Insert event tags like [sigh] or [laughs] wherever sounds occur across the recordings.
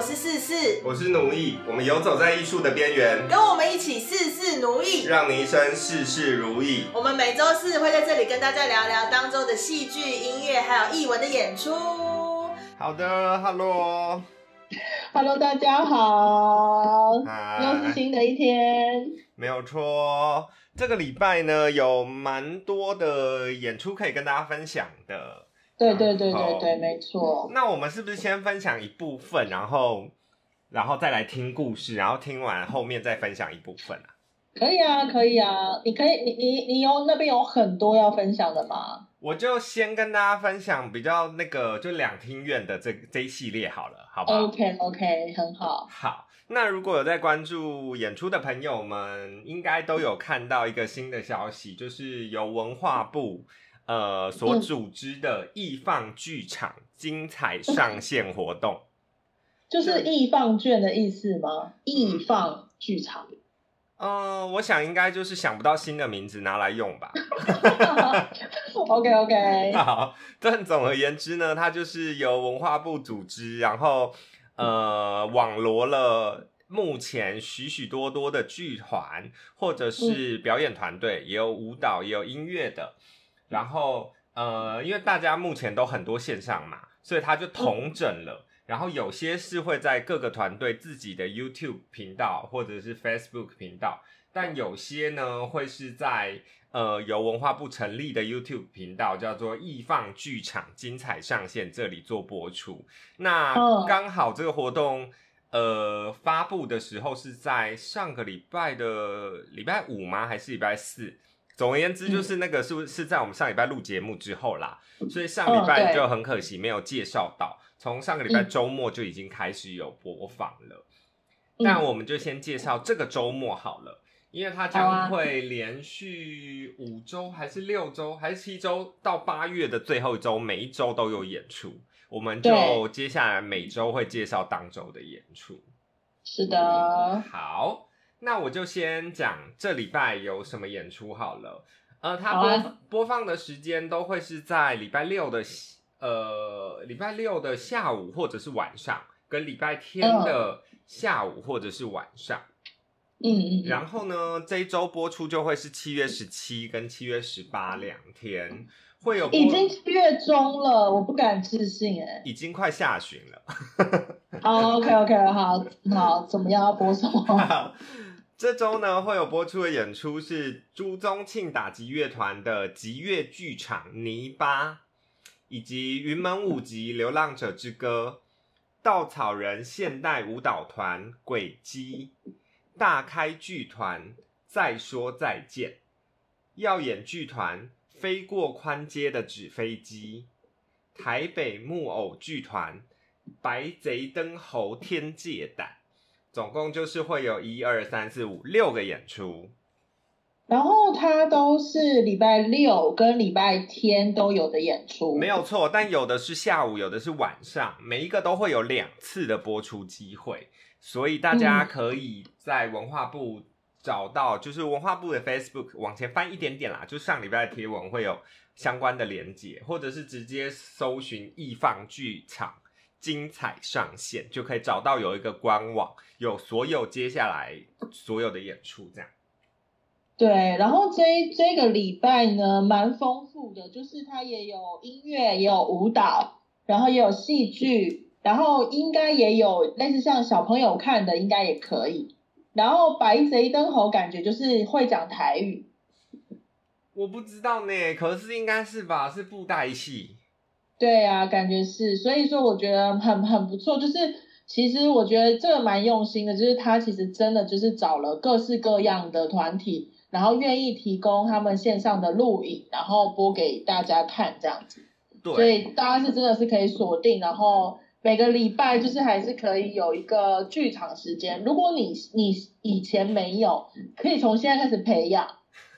我是四四，我是奴役，我们游走在艺术的边缘，跟我们一起事事奴役，让你一生事事如意。我们每周四会在这里跟大家聊聊当周的戏剧、音乐还有艺文的演出。好的，Hello，Hello，大家好，又是新的一天，没有错。这个礼拜呢，有蛮多的演出可以跟大家分享的。对对对对对，没错。那我们是不是先分享一部分，然后，然后再来听故事，然后听完后面再分享一部分啊？可以啊，可以啊。你可以，你你你有那边有很多要分享的吗？我就先跟大家分享比较那个，就两厅院的这这一系列好了，好不好？OK OK，很好。好。那如果有在关注演出的朋友们，应该都有看到一个新的消息，就是由文化部呃所组织的易放剧场精彩上线活动，就是易放券的意思吗？易放剧场，嗯，我想应该就是想不到新的名字拿来用吧。[laughs] OK OK，[laughs] 好，但总而言之呢，它就是由文化部组织，然后。呃，网罗了目前许许多多的剧团，或者是表演团队，也有舞蹈，也有音乐的。然后，呃，因为大家目前都很多线上嘛，所以他就统整了。然后有些是会在各个团队自己的 YouTube 频道或者是 Facebook 频道，但有些呢会是在。呃，由文化部成立的 YouTube 频道叫做“易放剧场精彩上线”，这里做播出。那刚好这个活动，呃，发布的时候是在上个礼拜的礼拜五吗？还是礼拜四？总而言之，就是那个是不是在我们上礼拜录节目之后啦？所以上礼拜就很可惜没有介绍到。从上个礼拜周末就已经开始有播放了。那我们就先介绍这个周末好了。因为它将会连续五周，还是六周，还是七周，到八月的最后一周，每一周都有演出。我们就接下来每周会介绍当周的演出。是的。好，那我就先讲这礼拜有什么演出好了。呃，它播播放的时间都会是在礼拜六的呃礼拜六的下午或者是晚上，跟礼拜天的下午或者是晚上。嗯，然后呢，这一周播出就会是七月十七跟七月十八两天，会有已经七月中了，我不敢置信哎，已经快下旬了。[laughs] 好，OK OK，好好，怎么样要播什么？[laughs] 这周呢会有播出的演出是朱宗庆打击乐团的集乐剧场《泥巴》，以及云门舞集《流浪者之歌》，稻草人现代舞蹈团《轨迹》。大开剧团再说再见，耀眼剧团飞过宽街的纸飞机，台北木偶剧团白贼灯猴天界胆，总共就是会有一二三四五六个演出，然后它都是礼拜六跟礼拜天都有的演出，没有错，但有的是下午，有的是晚上，每一个都会有两次的播出机会。所以大家可以在文化部找到，就是文化部的 Facebook 往前翻一点点啦，就上礼拜的贴文会有相关的连接，或者是直接搜寻易放剧场精彩上线，就可以找到有一个官网，有所有接下来所有的演出这样。对，然后这这个礼拜呢，蛮丰富的，就是它也有音乐，也有舞蹈，然后也有戏剧。然后应该也有类似像小朋友看的，应该也可以。然后白贼灯猴感觉就是会讲台语，我不知道呢，可是应该是吧，是布袋戏。对啊，感觉是，所以说我觉得很很不错。就是其实我觉得这个蛮用心的，就是他其实真的就是找了各式各样的团体，然后愿意提供他们线上的录影，然后播给大家看这样子。对，所以大家是真的是可以锁定，然后。每个礼拜就是还是可以有一个剧场时间。如果你你以前没有，可以从现在开始培养。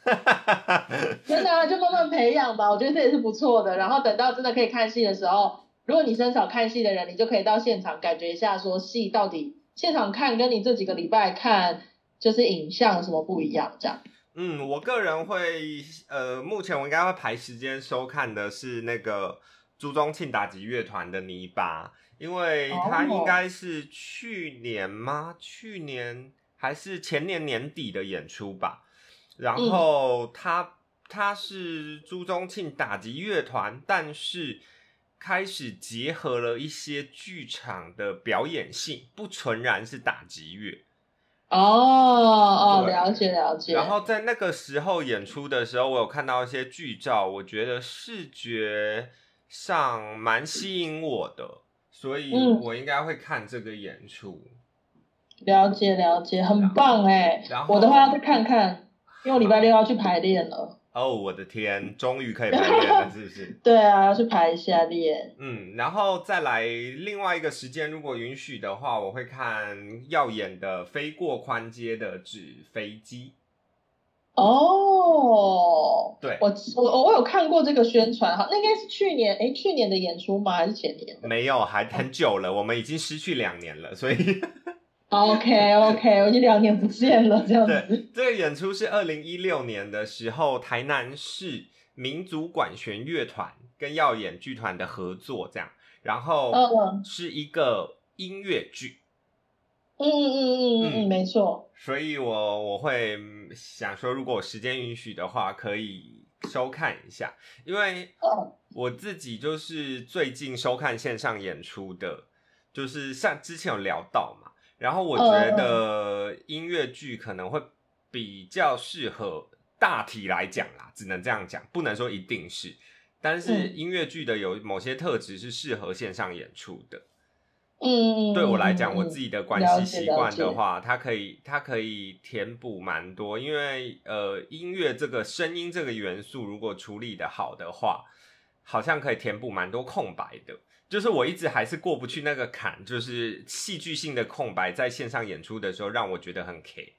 [laughs] 真的就慢慢培养吧，我觉得这也是不错的。然后等到真的可以看戏的时候，如果你很少看戏的人，你就可以到现场感觉一下，说戏到底现场看跟你这几个礼拜看就是影像什么不一样这样。嗯，我个人会呃，目前我应该会排时间收看的是那个朱宗庆打击乐团的泥巴。因为他应哦该是去年吗？去年还是前年年底的演出吧。然嗯后他他是朱宗庆打击乐团，但是开始结合了一些剧场的表演性，不纯然是打击乐。哦哦，了解了解。然后在那个时候演出的时候，我有看到一些剧照，我觉得视觉上蛮吸引我的，所以嗯我应该会看这个演出。了解了解，很棒哎然！后我的话要再看看，因为我礼拜六要去排练了。哦，我的天，终于可以排练了，是不是？[laughs] 对啊，要去排一下练。嗯，然后再来另外一个时间，如果允许的话，我会看耀眼的《飞过宽街的纸飞机哦，对我我我有看过这个宣传，哈，那应该是去年诶，去年的演出吗？还是前年》，的没有，还很久了，我们已经失去两年了，所以？OK OK，我已经两年不见了，这样对子。这个演出是二零一六年的时候，台南市民族管弦乐团跟耀眼剧团的合作，这样，然后嗯是一个音乐剧。嗯嗯嗯嗯没错。所以我我会想说，如果时间允许的话，可以收看一下，因为嗯我自己就是最近收看线上演出的，就是像之前有聊到嘛，然后我觉得音乐剧可能会比较适合大体来讲啦，只能这样讲，不能说一定是，但是嗯音乐剧的有某些特质是适合线上演出的。嗯嗯，对我来讲，嗯我自己的关系习惯的话，它可以它可以填补蛮多，因为呃，音乐这个声音这个元素，如果处理的好的话，好像可以填补蛮多空白的。就是我一直还是过不去那个坎，就是戏剧性的空白，在线上演出的时候让我觉得很 K，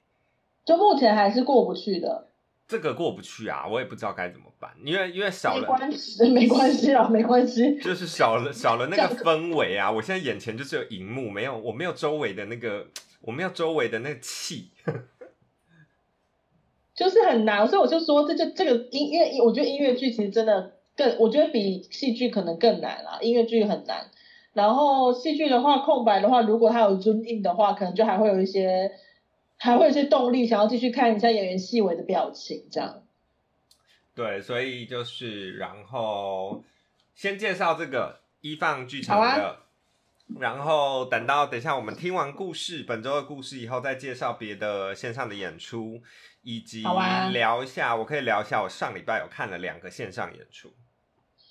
就目前还是过不去的。这个过不去啊，我也不知道该怎么办，因为因为少了没了。关系，没关系啊，没关系。就是少了少了那 [laughs] 个氛围啊！我现在眼前就是有荧幕，没有我没有周围的那个，我没有周围的那个气。[laughs] 就是很难，所以我就说，这就这个音，因为我觉得音乐剧其实真的更，我觉得比戏剧可能更难啊，音乐剧很难。然后戏剧的话，空白的话，如果它有 zoom in 的话，可能就还会有一些，还会有一些动力，想要继续看一下演员细微的表情，这样。对，所以就是，然后先介绍这个一放剧场的，然后等到等一下我们听完故事本周的故事以后，再介绍别的线上的演出，以及聊一下，我可以聊一下我上礼拜有看了两个线上演出。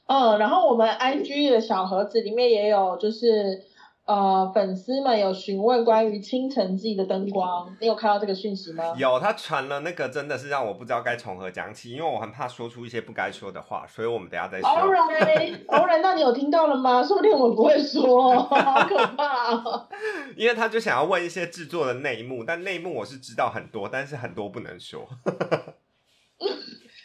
嗯，然后我们 IG 的小盒子里面也有，就是呃，粉丝们有询问关于清晨季的灯光，你有看到这个讯息吗？有他传了那个，真的是让我不知道该从何讲起，因为我很怕说出一些不该说的话，所以我们等下再说。All right, all right，那你有听到了吗？说不定我们不会说，好可怕、哦。[laughs] 因为他就想要问一些制作的内幕，但内幕我是知道很多，但是很多不能说，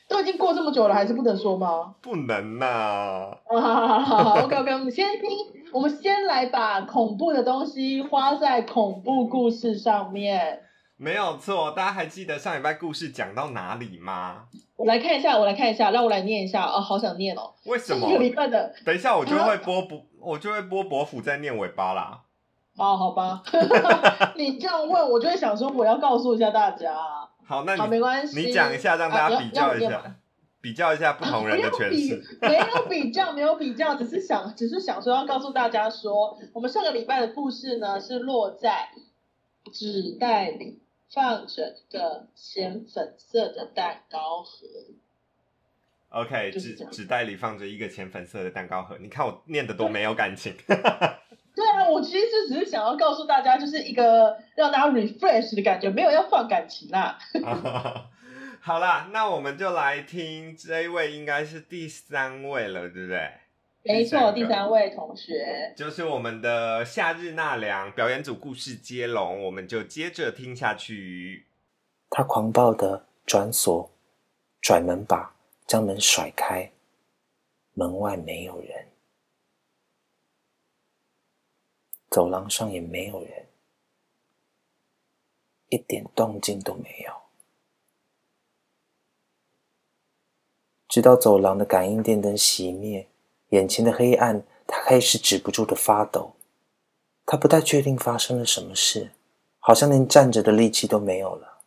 都已经过这么久了，还是不能说吗？不能呐、啊，好好好好，OK OK，我们先听，我们先来把恐怖的东西花在恐怖故事上面。没有错，大家还记得上礼拜故事讲到哪里吗？我来看一下，我来看一下，让我来念一下哦，好想念哦。为什么这？个礼拜的，等一下我就会播不，我就会播伯父在念尾巴啦。哦好吧，[laughs] 你这样问，我就会想说，我要告诉一下大家。好，那好，没你关系。你讲一下，让大家比较一要下，比较一下不同人的诠释。没有比较，没有比较，只是想，只是想说要告诉大家说，我们上个礼拜的故事呢是落在纸袋里放着的浅粉色的蛋糕盒。OK，纸纸袋里放着一个浅粉色的蛋糕盒，你看我念的多没有感情。对啊，我其实只是想要告诉大家，就是一个让大家 refresh 的感觉，没有要放感情啦。[laughs] 好啦，那我们就来听这一位，应该是第三位了，对不对？没错，第三个第三位同学，就是我们的夏日纳凉表演组故事接龙，我们就接着听下去。他狂暴的转锁、拽门把，将门甩开，门外没有人，走廊上也没有人，一点动静都没有。直到走廊的感应电灯熄灭，眼前的黑暗，他开始止不住的发抖。他不太确定发生了什么事，好像连站着的力气都没有了。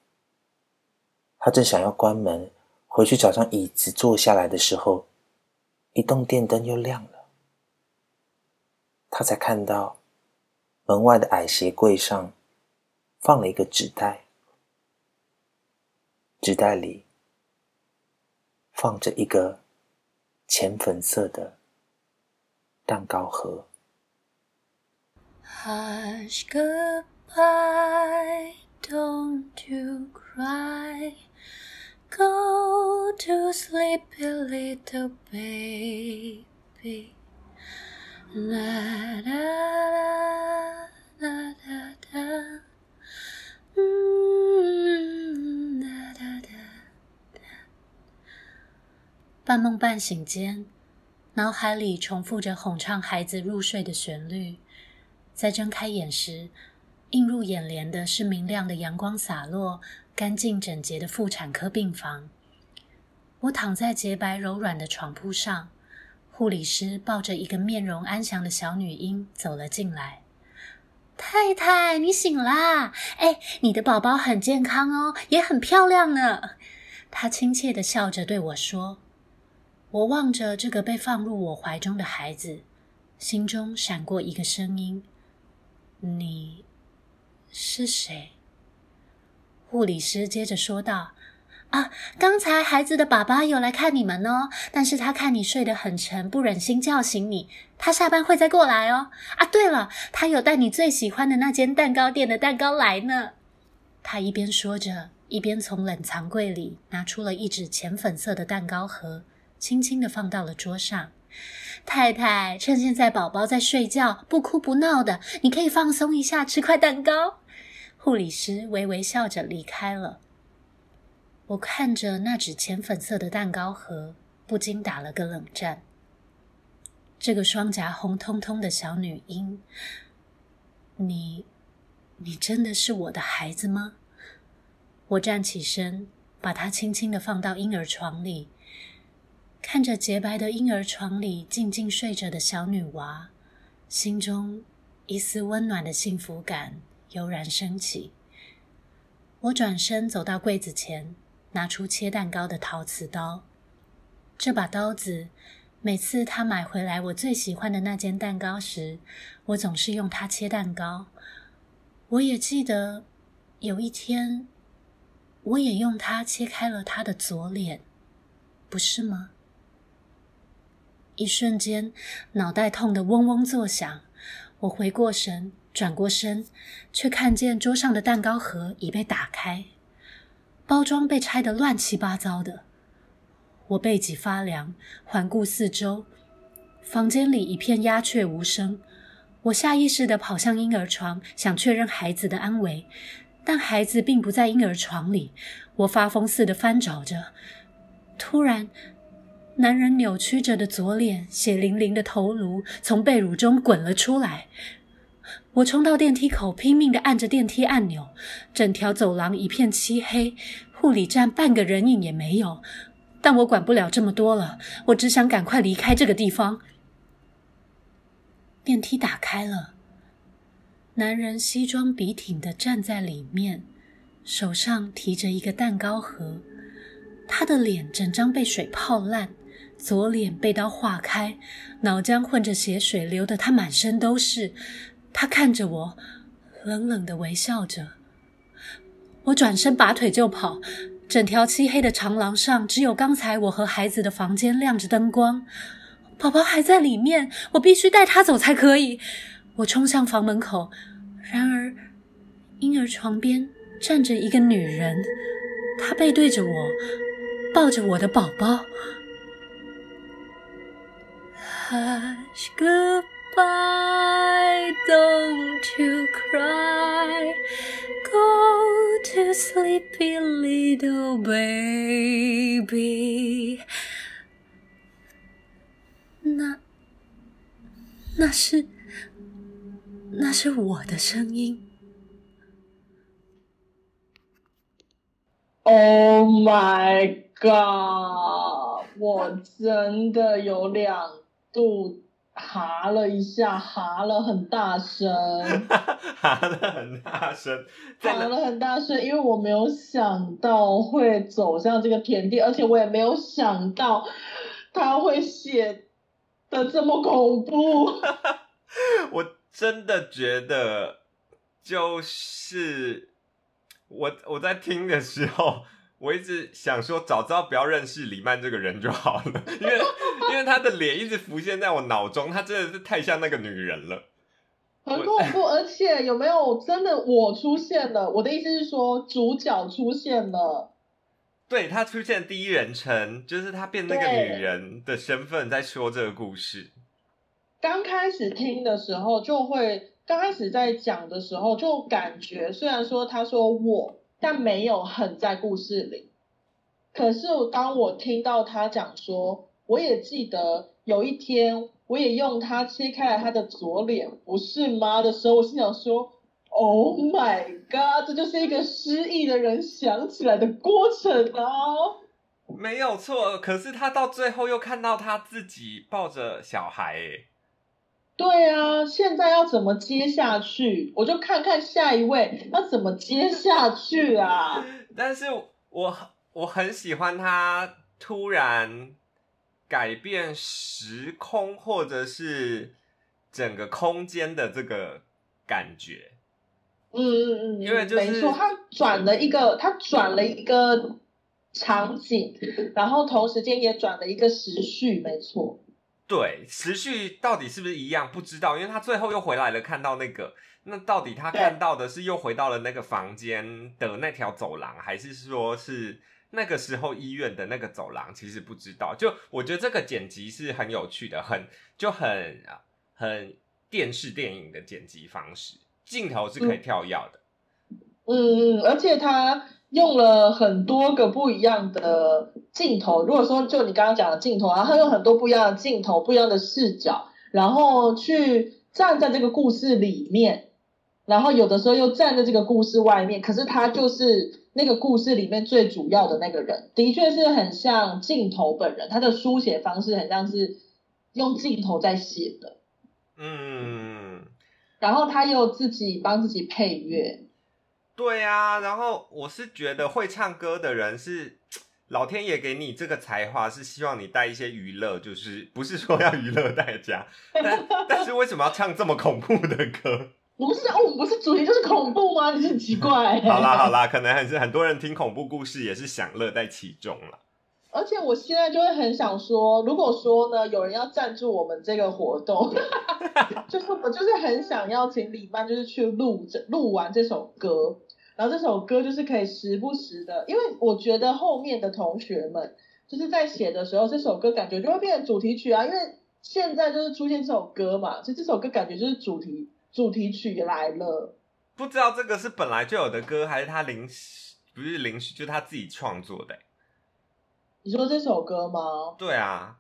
他正想要关门回去找张椅子坐下来的时候，一动电灯又亮了。他才看到门外的矮鞋柜上放了一个纸袋，纸袋里放着一个浅粉色的蛋糕盒。Hush, goodbye, don't you cry. Go to sleep, a little baby. La da da da da da. Mm, da da da da. 半梦半醒间，脑海里重复着哄唱孩子入睡的旋律。在睁开眼时，映入眼帘的是明亮的阳光洒落、干净整洁的妇产科病房。我躺在洁白柔软的床铺上，护理师抱着一个面容安详的小女婴走了进来。太太，你醒啦！哎，你的宝宝很健康哦，也很漂亮呢。她亲切的笑着对我说。我望着这个被放入我怀中的孩子，心中闪过一个声音。你是谁？护理师接着说道：“啊，刚才孩子的爸爸有来看你们哦，但是他看你睡得很沉，不忍心叫醒你，他下班会再过来哦。啊，对了，他有带你最喜欢的那间蛋糕店的蛋糕来呢。”他一边说着，一边从冷藏柜里拿出了一纸浅粉色的蛋糕盒，轻轻的放到了桌上。太太，趁现在宝宝在睡觉，不哭不闹的，你可以放松一下，吃块蛋糕。护理师微微笑着离开了。我看着那纸浅粉色的蛋糕盒，不禁打了个冷战。这个双颊红彤彤的小女婴，你，你真的是我的孩子吗？我站起身，把她轻轻的放到婴儿床里。看着洁白的婴儿床里静静睡着的小女娃，心中一丝温暖的幸福感油然升起。我转身走到柜子前，拿出切蛋糕的陶瓷刀。这把刀子，每次他买回来我最喜欢的那间蛋糕时，我总是用它切蛋糕。我也记得，有一天，我也用它切开了他的左脸，不是吗？一瞬间，脑袋痛得嗡嗡作响。我回过神，转过身，却看见桌上的蛋糕盒已被打开，包装被拆得乱七八糟的。我背脊发凉，环顾四周，房间里一片鸦雀无声。我下意识地跑向婴儿床，想确认孩子的安危，但孩子并不在婴儿床里。我发疯似的翻找着，突然。男人扭曲着的左脸，血淋淋的头颅从被褥中滚了出来。我冲到电梯口，拼命的按着电梯按钮。整条走廊一片漆黑，护理站半个人影也没有。但我管不了这么多了，我只想赶快离开这个地方。电梯打开了，男人西装笔挺的站在里面，手上提着一个蛋糕盒。他的脸整张被水泡烂。左脸被刀划开，脑浆混着血水流得他满身都是。他看着我，冷冷的微笑着。我转身拔腿就跑，整条漆黑的长廊上只有刚才我和孩子的房间亮着灯光。宝宝还在里面，我必须带他走才可以。我冲向房门口，然而婴儿床边站着一个女人，她背对着我，抱着我的宝宝。Hush, goodbye, don't you cry. Go to sleep, little baby. 那，那是，那是我的声音。 Oh my god！我真的有两度 哈了一下，哈了很大声，[laughs] 哈了很大声，哈了很大声，因为我没有想到会走向这个田地，而且我也没有想到他会写的这么恐怖。[laughs] 我真的觉得，就是我我在听的时候，我一直想说，早知道不要认识李曼这个人就好了，[laughs] 因为因为她的脸一直浮现在我脑中，她真的是太像那个女人了。很恐怖，[laughs] 而且有没有真的我出现了？我的意思是说，主角出现了。对他出现第一人称，就是他变那个女人的身份在说这个故事。刚开始听的时候就会，刚开始在讲的时候就感觉，虽然说他说我，但没有很在故事里。可是当我听到他讲说，我也记得有一天，我也用它切开了他的左脸，不是吗的时候，我心想说，Oh my god，这就是一个失忆的人想起来的过程啊！没有错，可是他到最后又看到他自己抱着小孩，哎，对啊，现在要怎么接下去？我就看看下一位要怎么接下去啊！[laughs] 但是我我很喜欢他突然改变时空或者是整个空间的这个感觉。嗯嗯嗯，因为就是没错，他转了一个，他转了一个场景，然后同时间也转了一个时序，没错。对，时序到底是不是一样？不知道，因为他最后又回来了，看到那个，那到底他看到的是又回到了那个房间的那条走廊，还是说是那个时候医院的那个走廊？其实不知道。就我觉得这个剪辑是很有趣的，很就很很电视电影的剪辑方式，镜头是可以跳跃的。嗯嗯，而且他用了很多个不一样的镜头。如果说就你刚刚讲的镜头啊，他用很多不一样的镜头、不一样的视角，然后去站在这个故事里面，然后有的时候又站在这个故事外面。可是他就是那个故事里面最主要的那个人，的确是很像镜头本人。他的书写方式很像是用镜头在写的，嗯，然后他又自己帮自己配乐。对啊。然后我是觉得会唱歌的人是。老天爷给你这个才华，是希望你带一些娱乐，就是不是说要娱乐大家，但但是为什么要唱这么恐怖的歌？[laughs] 不是哦，我们不是主题就是恐怖吗？你是很奇怪、好啦好啦，可能还是很多人听恐怖故事也是享乐在其中了。而且我现在就会很想说，如果说呢，有人要赞助我们这个活动，[laughs] 就是我就是很想要请李曼，就是去录这录完这首歌，然后这首歌就是可以时不时的，因为我觉得后面的同学们就是在写的时候，这首歌感觉就会变成主题曲啊，因为现在就是出现这首歌嘛，所以这首歌感觉就是主题主题曲来了。不知道这个是本来就有的歌，还是他临时不是临时，就他自己创作的、你说这首歌吗？对啊，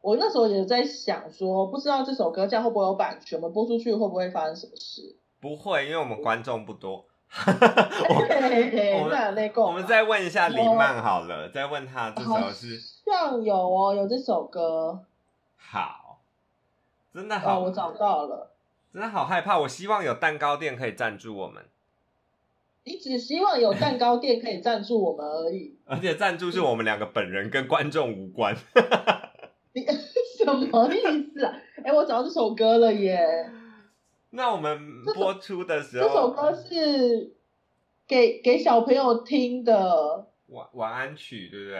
我那时候也在想说，不知道这首歌这样会不会有版权，我们播出去会不会发生什么事？不会，因为我们观众不多。[laughs] 我们再问一下李曼好了，再问他这首是像有哦，有这首歌好，真的好，哦，我找到了。真的好害怕。我希望有蛋糕店可以赞助我们，你只希望有蛋糕店可以赞助我们而已，[laughs] 而且赞助是我们两个本人，跟观众无关。[laughs] 你 [laughs] 什么意思啊？哎，我找到这首歌了耶！那我们播出的时候，这首歌是给给小朋友听的，晚晚安曲，对不对？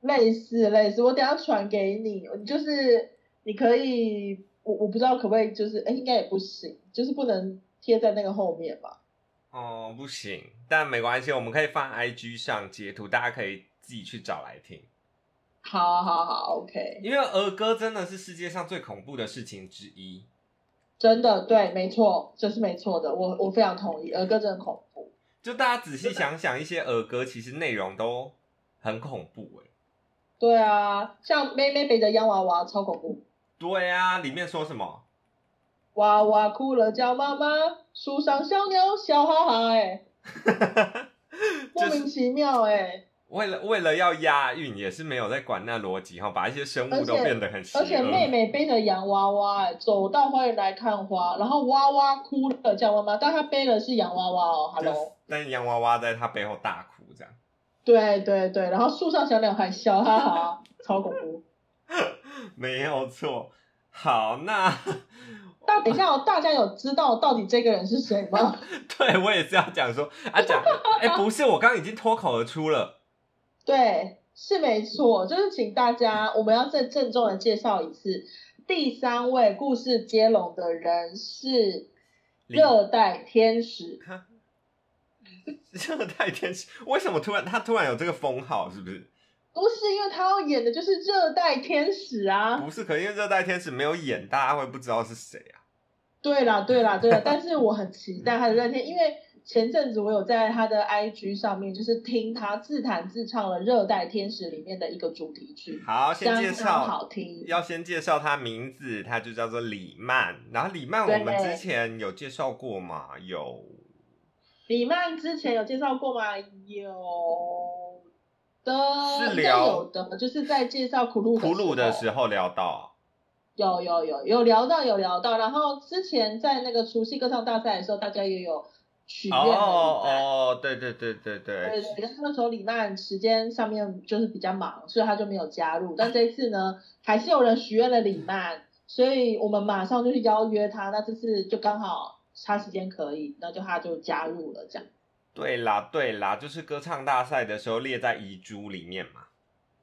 类似类似，我等下传给你，就是你可以，我我不知道可不可以，就是哎，应该也不行，就是不能贴在那个后面吧。哦，不行，但没关系，我们可以放 IG 上截图，大家可以自己去找来听。好好好，OK，因为儿歌真的是世界上最恐怖的事情之一。真的对，没错，这是没错的，我我非常同意，儿歌真的恐怖。就大家仔细想想，一些儿歌其实内容都很恐怖哎。对啊，像妹妹背着洋娃娃超恐怖，对啊，里面说什么？娃娃哭了叫妈妈，树上小鸟笑哈哈、哎，[laughs] 莫名其妙哎、为了为了要押韵，也是没有在管那逻辑哈，把一些生物都变得很邪恶。而且妹妹背着洋娃娃、哎，走到花园来看花，然后娃娃哭了叫妈妈，但她背的是洋娃娃哦，Hello。但洋娃娃在她背后大哭，这样。对对对，然后树上小鸟还笑，哈哈，[laughs] 超恐怖。没有错。好，那大等一下哦，大家有知道到底这个人是谁吗？[laughs] 对我也是要讲说啊，讲哎，不是，我刚刚已经脱口而出了。对，是没错，就是请大家，我们要再郑重的介绍一次，第三位故事接龙的人是 [laughs] 热带天使。热带天使为什么突然他突然有这个封号？是不是？不是，因为他要演的就是热带天使啊。不是，可能因为热带天使没有演，大家会不知道是谁啊。对啦，对啦，对啦，但是我很期待他的热天，因为。前阵子我有在他的 IG 上面，就是听他自弹自唱了《热带天使》里面的一个主题曲。好，先介绍，好听。要先介绍他名字，他就叫做李曼。然后李曼，我们之前有介绍过吗？有。李曼之前有介绍过吗？有的，是聊有的，就是在介绍苦鲁苦鲁的时候聊到。有有有有聊到有聊到，然后之前在那个除夕歌唱大赛的时候，大家也有。许愿哦哦，对对对对对。对对，那时候李曼时间上面就是比较忙，所以他就没有加入。但这一次呢，还是有人许愿了李曼，所以我们马上就去邀约他。那这次就刚好他时间可以，那就他就加入了这样。对啦对啦，就是歌唱大赛的时候列在遗珠里面嘛。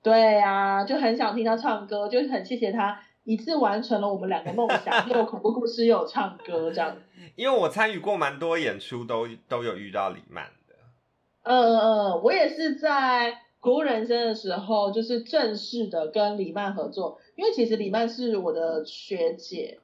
对呀，就很想听他唱歌，就很谢谢他。一次完成了我们两个梦想，[laughs] 又有恐怖故事，又有唱歌，这样。因为我参与过蛮多演出，都都有遇到李曼的。嗯嗯嗯，我也是在《古人生》的时候，就是正式的跟李曼合作。因为其实李曼是我的学姐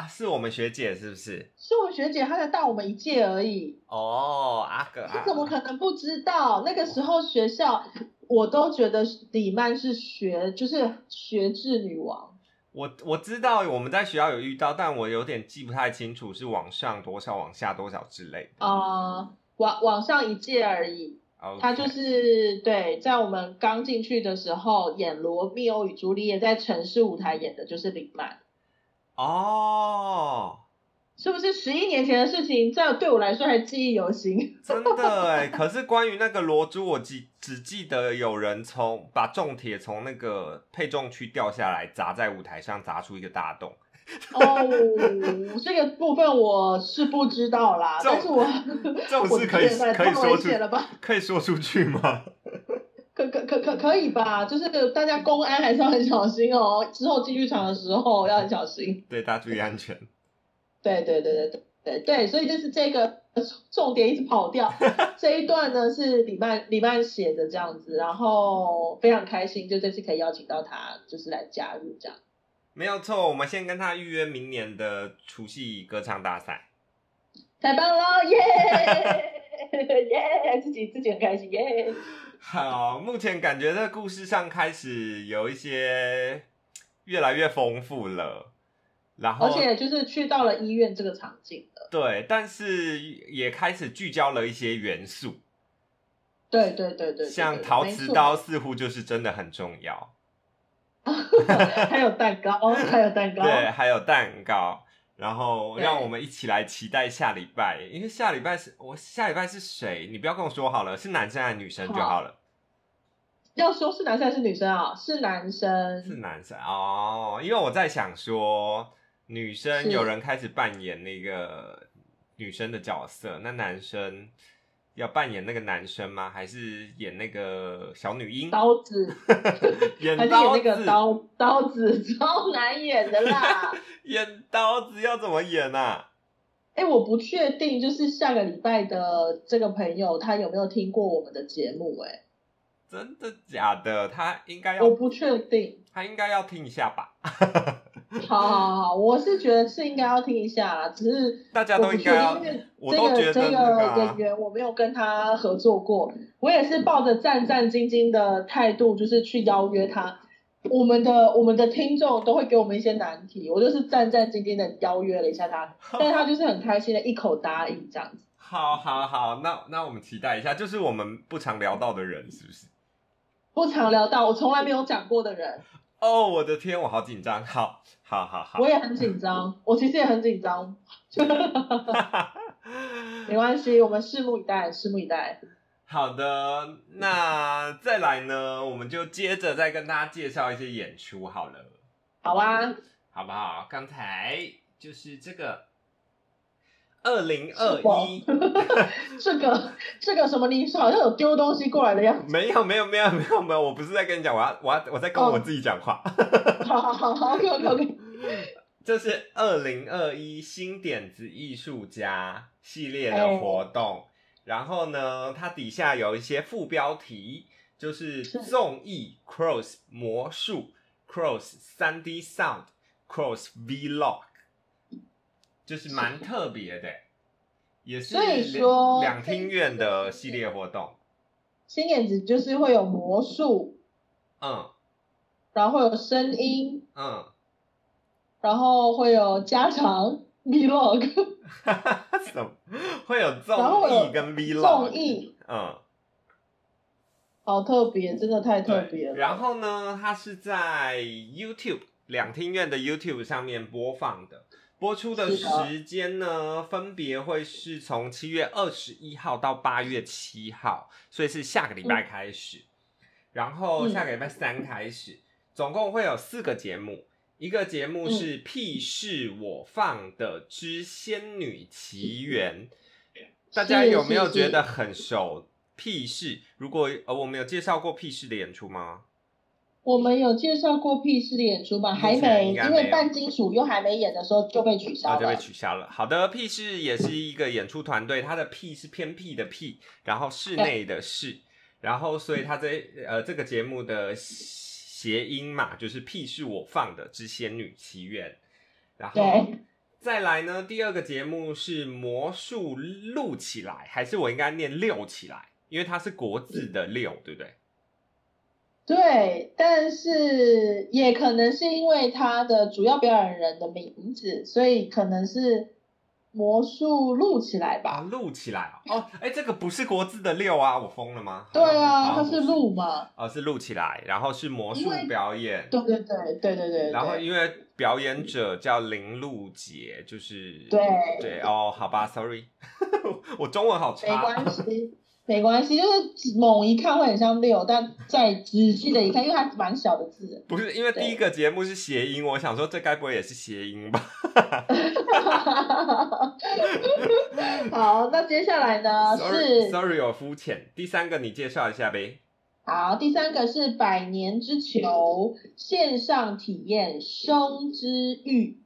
啊，是我们学姐是不是？是我学姐，她才大我们一届而已。哦，阿哥，你怎么可能不知道？那个时候学校，我都觉得李曼是学，就是学制女王。我我知道我们在学校有遇到，但我有点记不太清楚是往上多少，往下多少之类的。啊，往往上一届而已。他就是对，在我们刚进去的时候演《罗密欧与朱丽叶》在城市舞台演的就是李曼。哦。是不是十一年前的事情？这对我来说还记忆犹新。真的哎，可是关于那个罗珠，我记只记得有人从把重铁从那个配重区掉下来，砸在舞台上，砸出一个大洞。哦，这个部分我是不知道啦，但是我这种 [laughs] 事可以可以说出了吧？可以说出去吗？可可可可可以吧？就是大家公安还是要很小心哦，之后进剧场的时候要很小心。对，大家注意安全。对对对对对对对，所以就是这个重点一直跑掉。[laughs] 这一段呢是李曼李曼写的这样子，然后非常开心，就这次可以邀请到他，就是来加入这样。没有错，我们先跟他预约明年的除夕歌唱大赛。太棒了，耶 [laughs] 耶，自己自己很开心耶。好，目前感觉这个故事上开始有一些越来越丰富了。然后，而且就是去到了医院这个场景了。对，但是也开始聚焦了一些元素。对对对对，像陶瓷刀似乎就是真的很重要。[laughs] 还有蛋糕，还有蛋糕，对，还有蛋糕。然后让我们一起来期待下礼拜，因为下礼拜是我下礼拜是谁？你不要跟我说好了，是男生还是女生就好了。要说是男生还是女生啊？是男生，是男生哦。因为我在想说。女生有人开始扮演那个女生的角色，那男生要扮演那个男生吗？还是演那个小女婴？刀子，[laughs] 演刀子，刀刀子 [laughs] 超难演的啦！[laughs] 演刀子要怎么演啊？哎，我不确定，就是下个礼拜的这个朋友他有没有听过我们的节目？哎，真的假的？他应该要，我不确定，他应该要听一下吧。[laughs] 好好好，我是觉得是应该要听一下，只是大家都应该要。因为这个这个演员我没有跟他合作过，我也是抱着战战兢兢的态度，就是去邀约他。我们的我们的听众都会给我们一些难题，我就是战战兢兢的邀约了一下他，[laughs] 但是他就是很开心的一口答应这样子。好好好，那那我们期待一下，就是我们不常聊到的人，是不是？不常聊到，我从来没有讲过的人，哦，我的天，我好紧张。好，好，好，好我。也很紧张，[laughs] 我其实也很紧张，[laughs] 没关系，我们拭目以待，拭目以待。好的，那再来呢，我们就接着再跟大家介绍一些演出好了，好啊，好不好？刚才就是这个二零二一，[laughs] 这个这个什么，你好像有丢东西过来的样子。没有没有没有没有没有，我不是在跟你讲，我要我要我在跟我自己讲话。[laughs] 好好好好，OK OK OK。[laughs] 这是二零二一新点子艺术家系列的活动，然后呢，它底下有一些副标题，就是是综艺 cross 魔术 cross 三 D sound cross vlog，就是蛮特别的，也是所以说两厅院的系列活动。新点子就是会有魔术，嗯然后会有声音，嗯，然后会有家常 vlog [laughs] 什么会有综艺跟 vlog 综艺，嗯。好特别，真的太特别了。然后呢，它是在 YouTube 两厅院的 YouTube 上面播放的，播出的时间呢，分别会是从七月二十一号到八月七号，所以是下个礼拜开始，然后嗯下个礼拜三开始，总共会有四个节目。一个节目嗯是《屁事我放的之仙女奇缘》，大家有没有觉得很熟？屁事，如果呃，我们有介绍过屁事的演出吗？我们有介绍过屁事的演出吗？还没，没因为半金属又还没演的时候就被取消了，就被。取消了。好的，屁事也是一个演出团队，它的屁是偏僻的僻，然后室内的室，然后所以它这呃这个节目的谐音嘛，就是屁是我放的之仙女祈愿，然后对，再来呢，第二个节目是魔术录起来，还是我应该念六起来？因为它是国字的六，对不对？对，但是也可能是因为他的主要表演人的名字，所以可能是魔术录起来啊，吧。录起来哦，哦，哎，这个不是国字的六啊，我疯了吗？对啊，它是录嘛。哦，是录起来，然后是魔术表演，对对对对对对。对然后因为表演者叫林露杰，就是对对哦，好吧，sorry，[laughs] 我中文好差没，关系，没关系，就是猛一看会很像六，但再仔细的一看，因为它蛮小的字。不是因为第一个节目是谐音，我想说这该不会也是谐音吧 [laughs] 好，那接下来呢是 sorry，我肤浅。第三个你介绍一下呗。好，第三个是百年之球线上体验生之欲。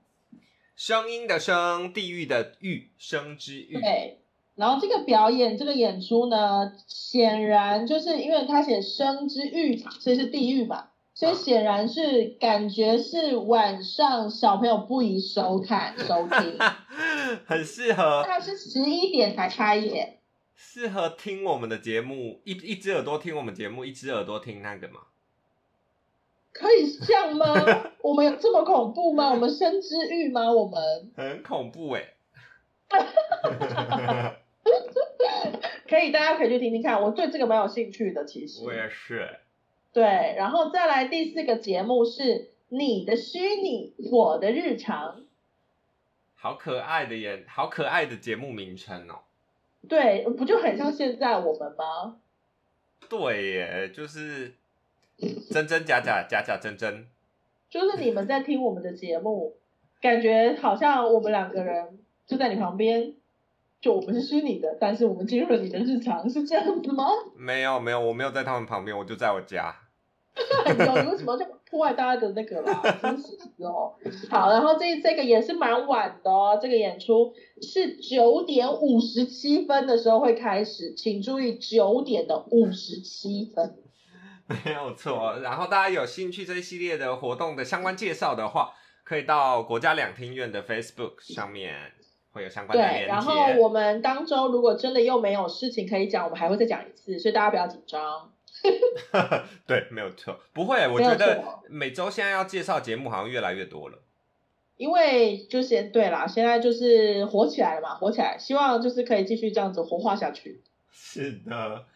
声音的声，地狱的狱，生之欲。对，然后这个表演这个演出呢，显然就是因为他写生之欲，所以是地狱嘛，所以显然是感觉是晚上小朋友不宜收看收听，[laughs] 很适合他是十一点才开演。适合听我们的节目，一一只耳朵听我们节目，一只耳朵听那个嘛。可以这样吗？[laughs] 我们有这么恐怖吗？我们生之欲吗？我们很恐怖哎。可以，大家可以去听听看。我对这个蛮有兴趣的，其实。我也是。对，然后再来第四个节目是你的虚拟，我的日常。好可爱的耶，好可爱的节目名称哦。对，不就很像现在我们吗？对耶，就是真真假假，假假真真。就是你们在听我们的节目，感觉好像我们两个人就在你旁边，就我们是虚拟的，但是我们进入了你的日常，是这样子吗？没有没有，我没有在他们旁边，我就在我家。[laughs] 有，你为什么要这么破坏大家的那个啦？真是哦。好，然后这这个也是蛮晚的哦，这个演出是九点五十七分的时候会开始，请注意九点的五十七分。没有错。然后大家有兴趣这一系列的活动的相关介绍的话，可以到国家两厅院的 Facebook 上面会有相关的对，然后。我们当周如果真的又没有事情可以讲，我们还会再讲一次，所以大家不要紧张。[laughs] 对，没有错，不会。我觉得每周现在要介绍节目好像越来越多了。因为就先对啦，现在就是火起来了嘛，火起来，希望就是可以继续这样子活化下去。是的，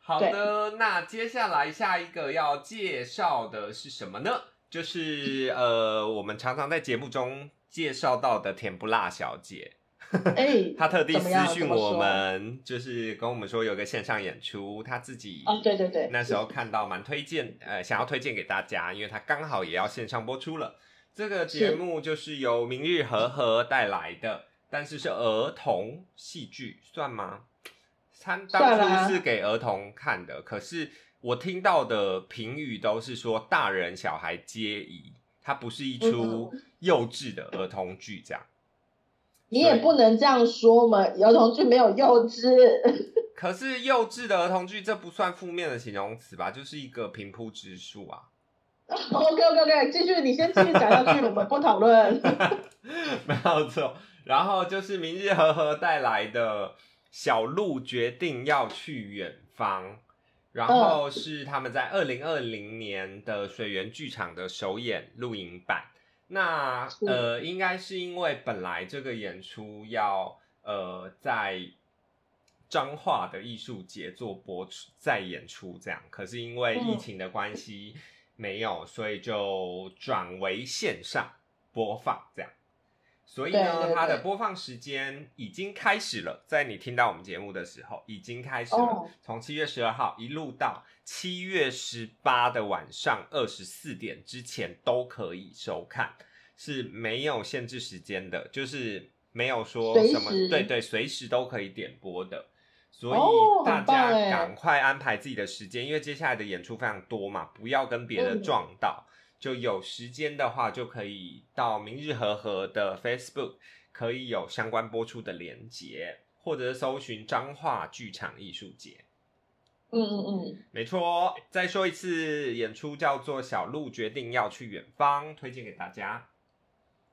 好的，那接下来下一个要介绍的是什么呢？就是呃，我们常常在节目中介绍到的甜不辣小姐。哎，[laughs] 他特地私讯我们，就是跟我们说有个线上演出，他自己哦，对对对，那时候看到蛮推荐，呃，想要推荐给大家，因为他刚好也要线上播出了。这个节目就是由明日和和带来的，但是是儿童戏剧，算吗？他算当初是给儿童看的，可是我听到的评语都是说大人小孩皆宜，它不是一出嗯幼稚的儿童剧，这样。你也不能这样说嘛，儿童剧没有幼稚。[laughs] 可是幼稚的儿童剧，这不算负面的形容词吧？就是一个平铺直述啊。[laughs] OK OK OK，继续，你先继续讲下去，我们不讨论。[laughs] 没有错。然后就是明日和和带来的小鹿决定要去远方，然后是他们在二零二零年的水源剧场的首演录影版。那呃，应该是因为本来这个演出要呃在彰化的艺术节做播出再演出这样，可是因为疫情的关系没有，所以就转为线上播放这样。所以呢，对对对它的播放时间已经开始了，在你听到我们节目的时候已经开始了，哦。从七月十二号一路到七月十八的晚上二十四点之前都可以收看，是没有限制时间的，就是没有说什么对对，随时都可以点播的。所以哦大家赶快安排自己的时间，因为接下来的演出非常多嘛，不要跟别的嗯。撞到。就有时间的话，就可以到明日和和的 Facebook，可以有相关播出的连结，或者是搜寻彰化剧场艺术节。嗯嗯嗯，没错，哦再说一次，演出叫做《小鹿决定要去远方》，推荐给大家。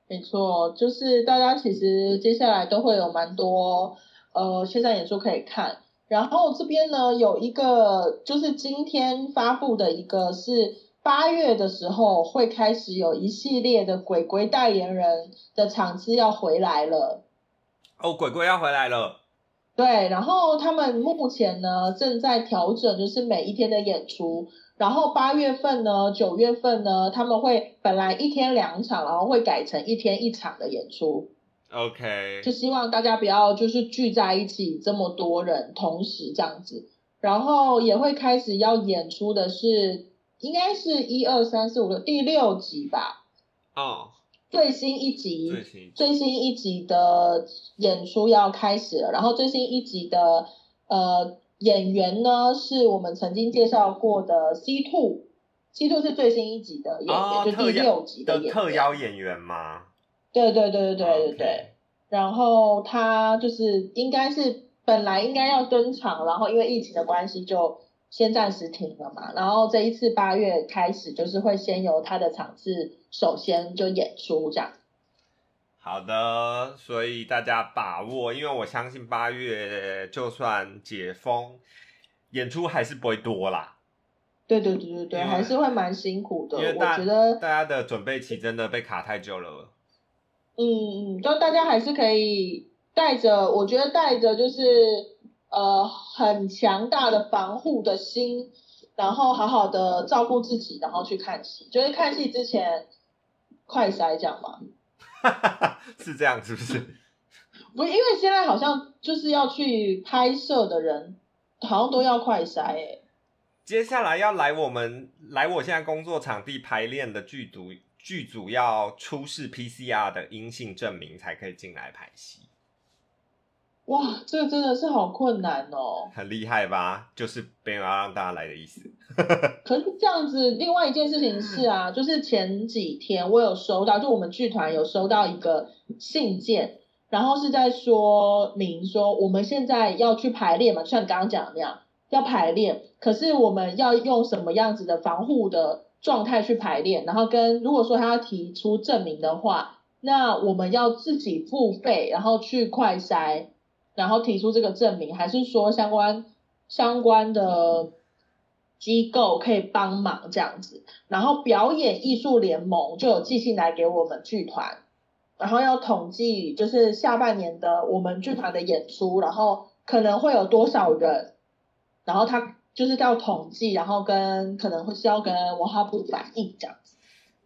没错，就是大家其实接下来都会有蛮多呃线上演出可以看。然后这边呢有一个，就是今天发布的一个是八月的时候会开始有一系列的鬼鬼代言人的场次要回来了。哦，鬼鬼要回来了，对，然后他们目前呢正在调整，就是每一天的演出。然后八月份呢，九月份呢，他们会本来一天两场，然后会改成一天一场的演出。OK，就希望大家不要就是聚在一起这么多人同时这样子，然后也会开始要演出的是，应该是一二三四五六第六集吧，哦，最新一集，最新最新一集的演出要开始了，然后最新一集的呃演员呢是我们曾经介绍过的 C two。C two 是最新一集的演员，哦，就第六集演员。的特邀演员吗？对对对对对对对。然后他就是应该是本来应该要登场，然后因为疫情的关系就先暂时停了嘛。然后这一次八月开始，就是会先由他的场次首先就演出这样。好的，所以大家把握，因为我相信八月就算解封，演出还是不会多啦，对对对对对，还是会蛮辛苦的。我因为大觉得，大家的准备期真的被卡太久了。嗯嗯，就大家还是可以带着，我觉得带着就是呃很强大的防护的心，然后好好的照顾自己，然后去看戏。就是看戏之前快筛这样吗。[laughs] 是这样是不是？[laughs] 不是，因为现在好像就是要去拍摄的人，好像都要快筛哎、接下来要来我们来我现在工作场地排练的剧组，剧组要出示 PCR 的阴性证明才可以进来排戏，哇，这个真的是好困难哦。[laughs] 很厉害吧？就是没有要让大家来的意思。[laughs] 可是这样子，另外一件事情是啊，就是前几天我有收到，就我们剧团有收到一个信件，然后是在说明说我们现在要去排练嘛，就像你刚刚讲的那样，要排练，可是我们要用什么样子的防护的状态去排练，然后跟如果说他要提出证明的话，那我们要自己付费，然后去快筛，然后提出这个证明，还是说相关相关的机构可以帮忙这样子？然后表演艺术联盟就有寄信来给我们剧团，然后要统计就是下半年的我们剧团的演出，然后可能会有多少人，然后他就是要统计，然后跟可能会是要跟文化部反映这样子。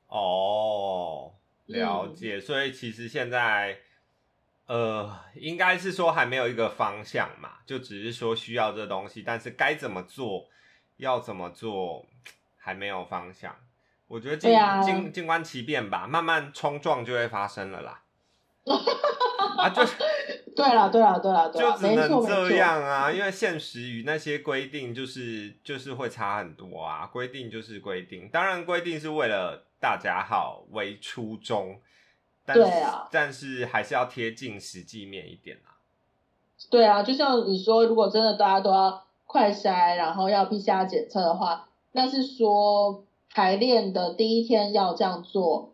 哦，了解。所以其实现在，呃，应该是说还没有一个方向嘛，就只是说需要这东西，但是该怎么做，要怎么做，还没有方向。我觉得静静静观其变吧，慢慢冲撞就会发生了啦。[laughs] 啊，就对啦，对了，对了，对啦，就只能这。样啊，因为现实与那些规定就是就是会差很多啊。规定就是规定，当然规定是为了大家好为初衷，但、对啊但是还是要贴近实际面一点啊。对啊，就像你说，如果真的大家都要快筛，然后要 PCR 检测的话，那是说排练的第一天要这样做，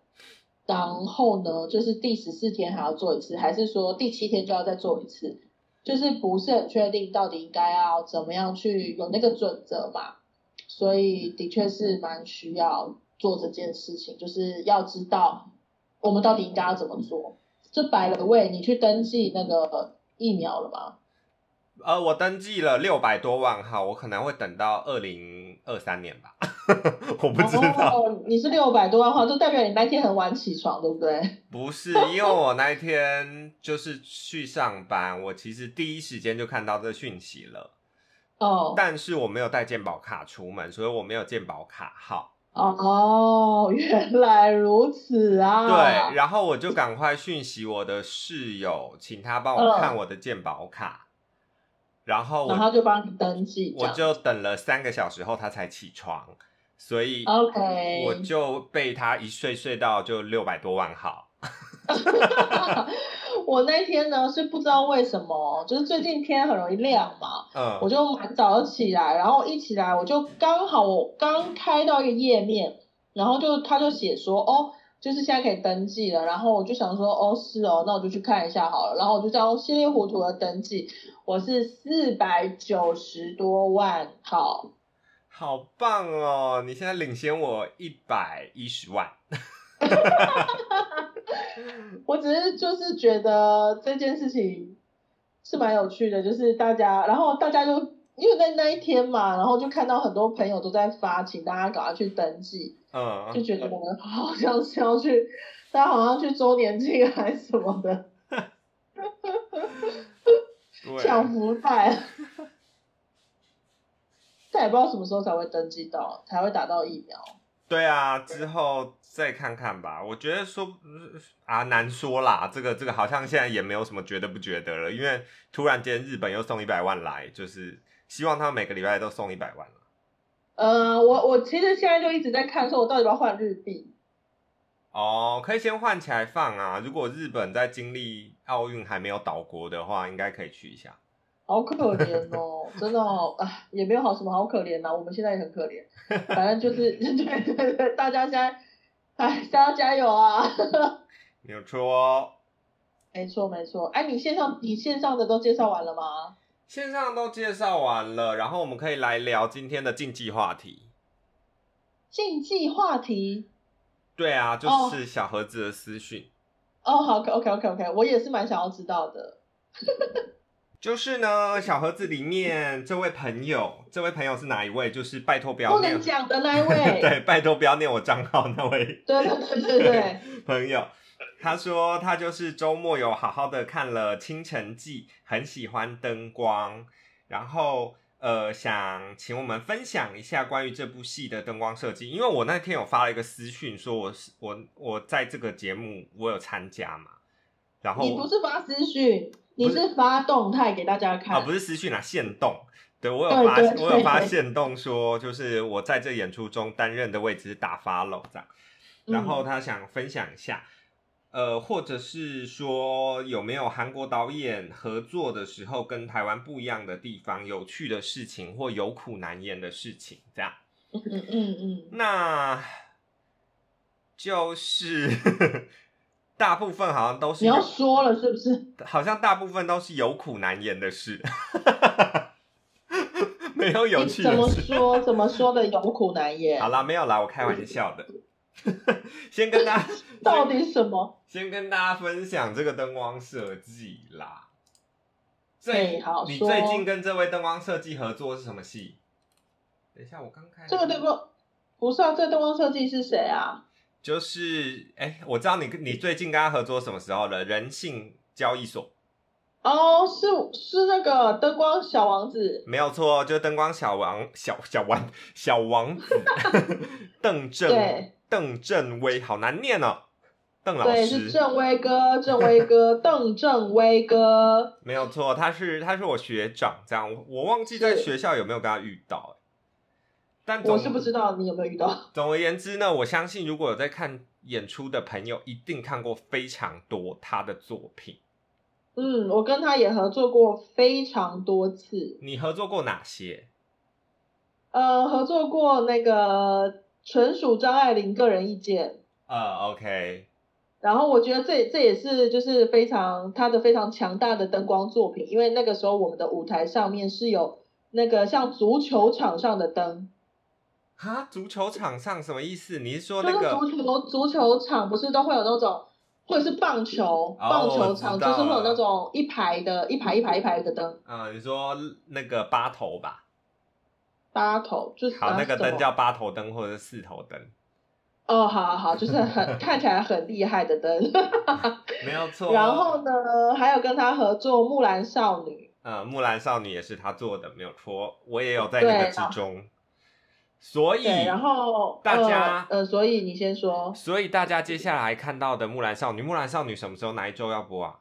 然后呢，就是第十四天还要做一次，还是说第七天就要再做一次？就是不是很确定到底应该要怎么样去有那个准则嘛？所以的确是蛮需要做这件事情，就是要知道我们到底应该要怎么做。就摆了位，你去登记那个疫苗了吗？呃，我登记了六百多万号，我可能会等到二零二三年吧，[laughs] 我不知道。哦，你是六百多万号，就代表你那天很晚起床，对不对？[laughs] 不是，因为我那一天就是去上班，我其实第一时间就看到这讯息了。哦但是我没有带健保卡出门，所以我没有健保卡号。哦，原来如此啊！对，然后我就赶快讯息我的室友，请他帮我看我的健保卡。然后然后我就帮你登记，我就等了三个小时后他才起床，所以 OK，我就被他一睡睡到就六百多万号。[laughs] 我那天呢是不知道为什么，就是最近天很容易亮嘛，嗯，我就蛮早起来，然后一起来我就刚好我刚开到一个页面，然后就他就写说哦，就是现在可以登记了，然后我就想说哦是哦，那我就去看一下好了，然后我就这样稀里糊涂的登记，我是四百九十多万号，好棒哦！你现在领先我一百一十万。[laughs] [laughs] 我只是就是觉得这件事情是蛮有趣的，就是大家，然后大家就因为在那一天嘛，然后就看到很多朋友都在发，请大家赶快去登记，就嗯，觉得我们好像是要去，大家好像去周年庆还是什么的抢，福袋，但也不知道什么时候才会登记到，才会打到疫苗。对啊，之后再看看吧。我觉得说啊，难说啦。这个这个好像现在也没有什么觉得不觉得了，因为突然间日本又送一百万来，就是希望他们每个礼拜都送一百万了。呃，我我其实现在就一直在看，说我到底要不要换日币。哦，可以先换起来放啊。如果日本在经历奥运还没有岛国的话，应该可以去一下。好可怜哦，真的好，啊，也没有好什么好可怜的、我们现在也很可怜，反正就是 [laughs] 对对对，大家现在，哎，大家加油啊！没有错哦。没错没错，哎，你线上你线上的都介绍完了吗？线上都介绍完了，然后我们可以来聊今天的竞技话题。竞技话题对啊，就哦是小盒子的私讯。哦，好，OK OK OK，我也是蛮想要知道的。[laughs] 就是呢，小盒子里面这位朋友，这位朋友是哪一位？就是拜托不要不念能讲的那一位，[laughs] 对，拜托不要念我账号那位对对对对对，[laughs] 朋友。他说他就是周末有好好的看了《清晨记》，很喜欢灯光，然后呃想请我们分享一下关于这部戏的灯光设计。因为我那天有发了一个私讯，说我是我我在这个节目我有参加嘛，然后你不是发私讯，你是是发动态给大家看。啊，不是私讯啊，线动。对我有发，我有发对线动说，就是我在这演出中担任的位置是打 follow 这样，然后嗯他想分享一下，呃，或者是说有没有韩国导演合作的时候跟台湾不一样的地方、有趣的事情或有苦难言的事情这样。嗯嗯嗯嗯，那就是大部分好像都是你要有说了是不是？好像大部分都是有苦难言的事，[laughs] 没有有你怎么趣的事。说？怎么说的有苦难言？好啦，没有啦，我开玩笑的。[laughs] 先跟大家 [laughs] 到底什么？先跟大家分享这个灯光设计啦。最哎好说你最近跟这位灯光设计合作是什么戏？等一下，我刚开这个灯光不是啊，这个灯光设计是谁啊？就是哎、我知道你跟你最近跟他合作什么时候了？人性交易所哦，是是那个灯光小王子，没有错，就是灯光小王小小王小王子 [laughs] 邓正对邓正威，好难念哦。邓老师对，师是正威哥，正威哥，[laughs] 邓正威哥。没有错，他是他是我学长，这样我我忘记在学校有没有跟他遇到，但我是不知道你有没有遇到。[laughs] 总而言之呢，我相信如果有在看演出的朋友，一定看过非常多他的作品。嗯，我跟他也合作过非常多次，你合作过哪些？呃，合作过那个纯属张爱玲个人意见。呃，OK，然后我觉得这这也是就是非常他的非常强大的灯光作品，因为那个时候我们的舞台上面是有那个像足球场上的灯，哈，足球场上什么意思？你是说那个足球足球场不是都会有那种，或者是棒球、棒球场就是会有那种一排的一排一排一排的灯，嗯，你说那个八头吧？八头就是好，那个灯叫八头灯或者是四头灯，哦，好好好，就是很 [laughs] 看起来很厉害的灯。没有错。然后呢，还有跟他合作《木兰少女呃，木兰少女也是他做的，没有错，我也有在那个之中。所》，以，然后大家呃呃，所以你先说所以大家接下来看到的《木兰少女》，《木兰少女》什么时候哪一周要播啊？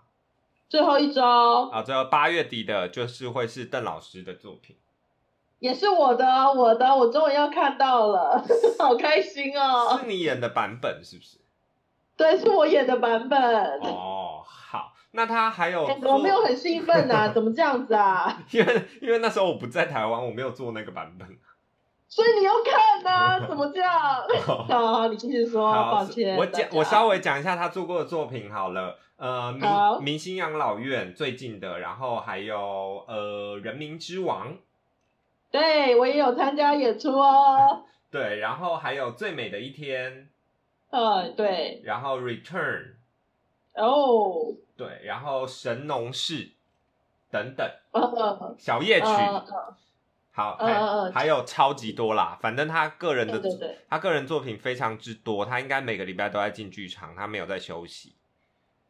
最后一周啊，最后八月底的，就是会是邓老师的作品。也是我的，我的，我终于要看到了，[laughs] 好开心哦是！你演的版本是不是？对，是我演的版本。哦，好，那他还有我没有很兴奋啊，[laughs] 怎么这样子啊？因为因为那时候我不在台湾，我没有做那个版本。所以你要看呐、[laughs] 怎么这样？好好，你继续说，抱歉。我讲我稍微讲一下他做过的作品好了。呃，明明星养老院最近的，然后还有呃人民之王，对我也有参加演出哦。[laughs] 对，然后还有最美的一天，呃，对，然后 Return，哦，对，然后神农氏等等，呃，小夜曲，呃好，嗯还、有超级多啦，反正他个人的对对对他个人作品非常之多，他应该每个礼拜都在进剧场，他没有在休息。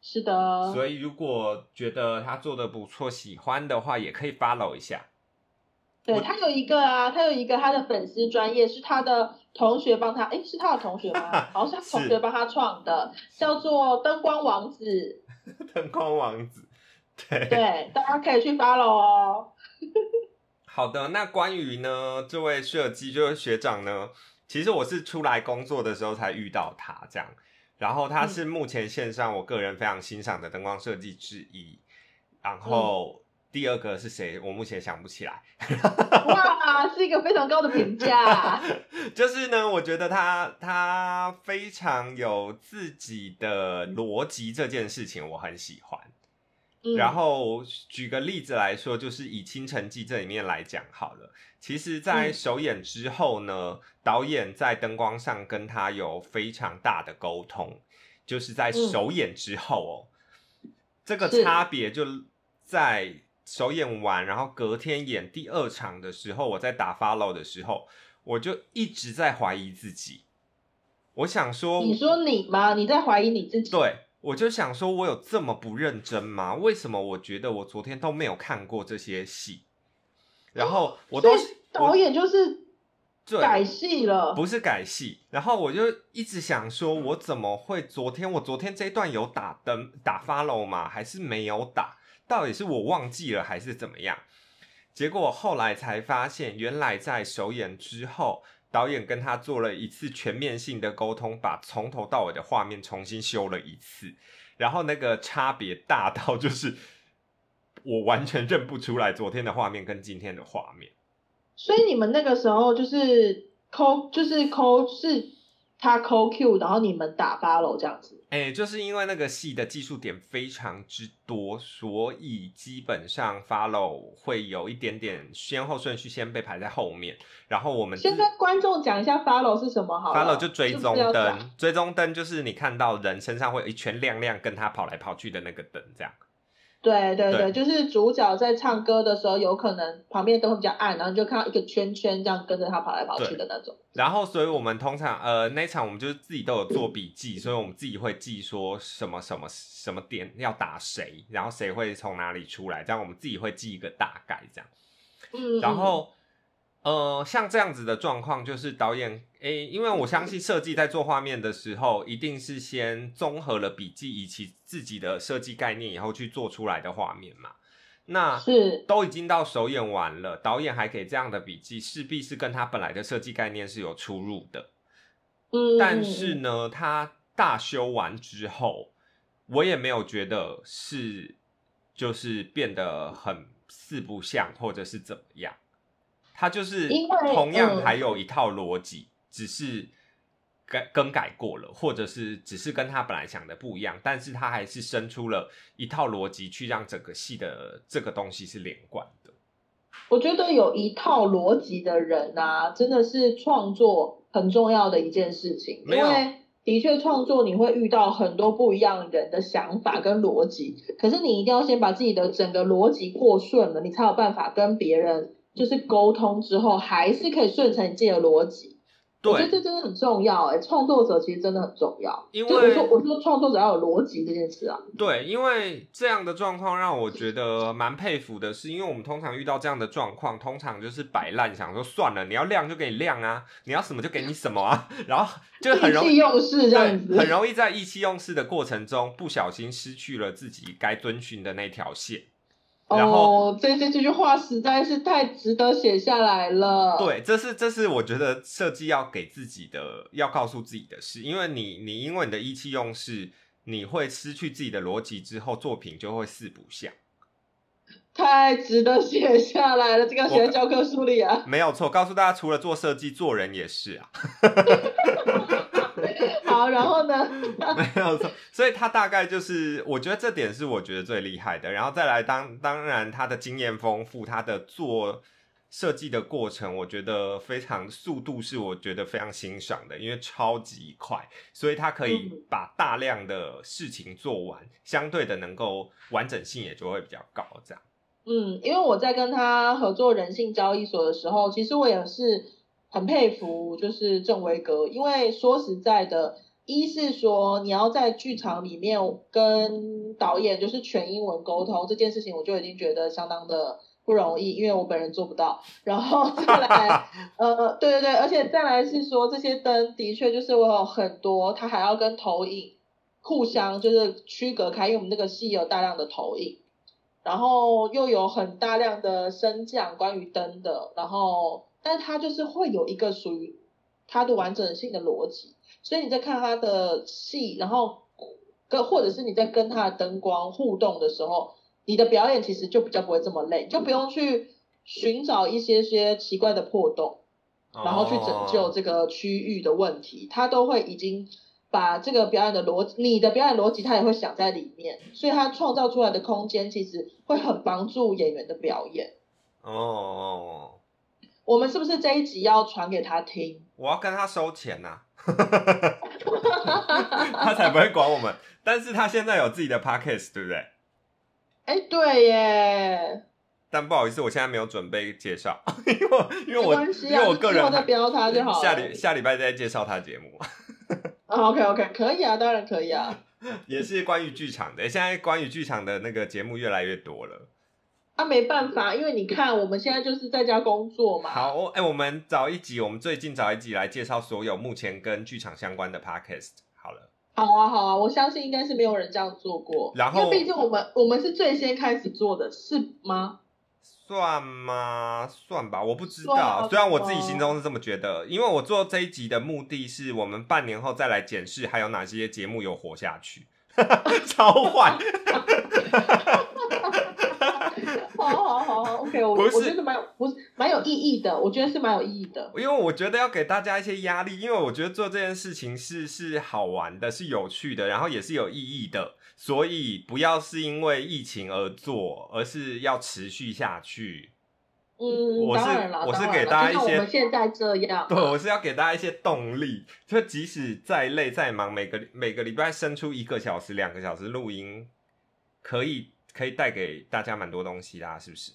是的，所以如果觉得他做的不错，喜欢的话，也可以 follow 一下。对他有一个啊，他有一个他的粉丝专业是他的同学帮他，诶，是他的同学吗？[laughs] 好像是他同学帮他创的，叫做灯光王子。[laughs] 灯光王子，对，对，大家可以去 follow 哦。好的。那关于呢，这位设计就是学长呢，其实我是出来工作的时候才遇到他这样，然后他是目前线上我个人非常欣赏的灯光设计之一，然后。第二个是谁？我目前想不起来。哇，是一个非常高的评价。[laughs] 就是呢，我觉得他他非常有自己的逻辑，这件事情我很喜欢。嗯然后举个例子来说，就是以《倾城记》这里面来讲好了。其实，在嗯首演之后呢，导演在灯光上跟他有非常大的沟通，就是在首演之后哦，这个差别就在首演完，然后隔天演第二场的时候，我在打 follow 的时候，我就一直在怀疑自己。我想说，你说你吗？你在怀疑你自己？对，我就想说，我有这么不认真吗？为什么我觉得我昨天都没有看过这些戏？然后我都导演就是对改戏了。不是改戏，然后我就一直想说，我怎么会昨天我昨天这一段有打灯打 follow 吗？还是没有打？到底是我忘记了还是怎么样？结果后来才发现，原来在首演之后，导演跟他做了一次全面性的沟通，把从头到尾的画面重新修了一次，然后那个差别大到就是我完全认不出来昨天的画面跟今天的画面。所以你们那个时候就是抠，就是抠是他扣 Q，然后你们打 follow 这样子。哎、就是因为那个戏的技术点非常之多，所以基本上 follow 会有一点点先后顺序，先被排在后面，然后我们自先跟观众讲一下 follow 是什么好。follow 就追踪灯，追踪灯就是你看到人身上会有一圈亮亮跟他跑来跑去的那个灯，这样。对对对对，就是主角在唱歌的时候，有可能旁边灯会比较暗，然后你就看到一个圈圈这样跟着他跑来跑去的那种。然后，所以我们通常呃那一场我们就是自己都有做笔记，所以我们自己会记说什么什么什么点要打谁，然后谁会从哪里出来，这样我们自己会记一个大概这样。嗯，然后呃像这样子的状况，就是导演诶，因为我相信设计在做画面的时候，一定是先综合了笔记以及自己的设计概念以后去做出来的画面嘛。那是都已经到首演完了，导演还给这样的笔记，势必是跟他本来的设计概念是有出入的。嗯，但是嗯，呢，他大修完之后，我也没有觉得是就是变得很四不像，或者是怎么样。他就是因为同样嗯还有一套逻辑，只是改更改过了，或者是只是跟他本来想的不一样，但是他还是生出了一套逻辑，去让整个戏的这个东西是连贯的。我觉得有一套逻辑的人啊，真的是创作很重要的一件事情，没有因为的确创作你会遇到很多不一样人的想法跟逻辑，可是你一定要先把自己的整个逻辑过顺了，你才有办法跟别人就是沟通之后，还是可以顺承你自己的逻辑。我觉得对，这真的很重要哎、创作者其实真的很重要。因为我为说我说创作者要有逻辑这件事啊，对，因为这样的状况让我觉得蛮佩服的是，因为我们通常遇到这样的状况，通常就是摆烂，想说算了，你要亮就给你亮啊，你要什么就给你什么啊，[laughs] 然后就很容易用事这样，子，很容易在意气用事的过程中，不小心失去了自己该遵循的那条线。然后哦，这这这句话实在是太值得写下来了。，对，这是这是我觉得设计要给自己的，要告诉自己的事，因为你你因为你的意气用事，你会失去自己的逻辑之后，作品就会四不像。太值得写下来了，这个要写在教科书里啊。没有错，告诉大家，除了做设计，做人也是啊，[laughs] 好，然后呢？[laughs] 没有错。所以他大概就是，我觉得这点是我觉得最厉害的。然后再来当当然他的经验丰富，他的做设计的过程，我觉得非常速度是我觉得非常欣赏的，因为超级快，所以他可以嗯把大量的事情做完，相对的能够完整性也就会比较高。这样，嗯，因为我在跟他合作人性交易所的时候，其实我也是很佩服，就是郑威格，因为说实在的，一是说你要在剧场里面跟导演就是全英文沟通这件事情，我就已经觉得相当的不容易，因为我本人做不到。然后再来，[laughs] 呃，对对对，而且再来是说这些灯的确就是我有很多，它还要跟投影互相就是区隔开，因为我们那个戏有大量的投影。然后又有很大量的升降关于灯的，然后但它就是会有一个属于它的完整性的逻辑，所以你在看它的戏，然后跟或者是你在跟它的灯光互动的时候，你的表演其实就比较不会这么累，就不用去寻找一些些奇怪的破洞，然后去拯救哦这个区域的问题，它都会已经把这个表演的逻辑，你的表演逻辑，他也会想在里面，所以他创造出来的空间其实会很帮助演员的表演。哦哦，我们是不是这一集要传给他听？我要跟他收钱呐、[laughs] 他才不会管我们。但是他现在有自己的 podcast，对不对？哎，对耶，但不好意思，我现在没有准备介绍，[laughs] 因为我因为我啊，因为我个人在标他就好了。下礼下礼拜再介绍他节目，[laughs] 啊 OK OK，可以啊，当然可以啊。也是关于剧场的。现在关于剧场的那个节目越来越多了。啊，没办法，因为你看我们现在就是在家工作嘛。好，我哎、我们找一集，我们最近找一集来介绍所有目前跟剧场相关的 podcast。好了，好啊，好啊，我相信应该是没有人这样做过。然后因为毕竟我们我们是最先开始做的，是吗？算吗？算吧，我不知道。啊虽然我自己心中是这么觉得，因为我做这一集的目的是我们半年后再来检视还有哪些节目有活下去。[laughs] 超坏，[laughs]，OK，我不是我觉得蛮有不是蛮有意义的，我觉得是蛮有意义的。因为我觉得要给大家一些压力，因为我觉得做这件事情是是好玩的，是有趣的，然后也是有意义的，所以不要是因为疫情而做，而是要持续下去。嗯，我是我是给大家一些我们现在这样，对，我是要给大家一些动力，就即使再累再忙，每个每个礼拜生出一个小时、两个小时录音，可以可以带给大家蛮多东西啦，是不是？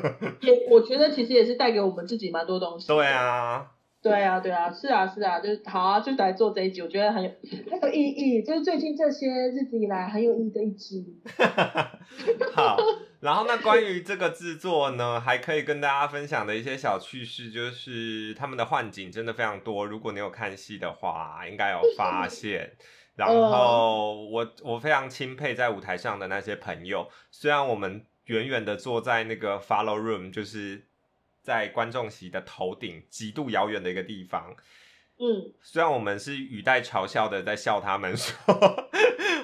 [laughs] 也我觉得其实也是带给我们自己蛮多东西。对，啊，对啊，对啊，是啊，是啊，就是好啊，就来做这一集，我觉得很有 [laughs] 很有意义，就是最近这些日子以来很有意义的一集。[laughs] 好。然后那关于这个制作呢，还可以跟大家分享的一些小趣事，就是他们的幻景真的非常多。如果你有看戏的话，应该有发现。然后我我非常钦佩在舞台上的那些朋友，虽然我们远远的坐在那个 follow room，就是在观众席的头顶极度遥远的一个地方，嗯，虽然我们是语带嘲笑的在笑他们说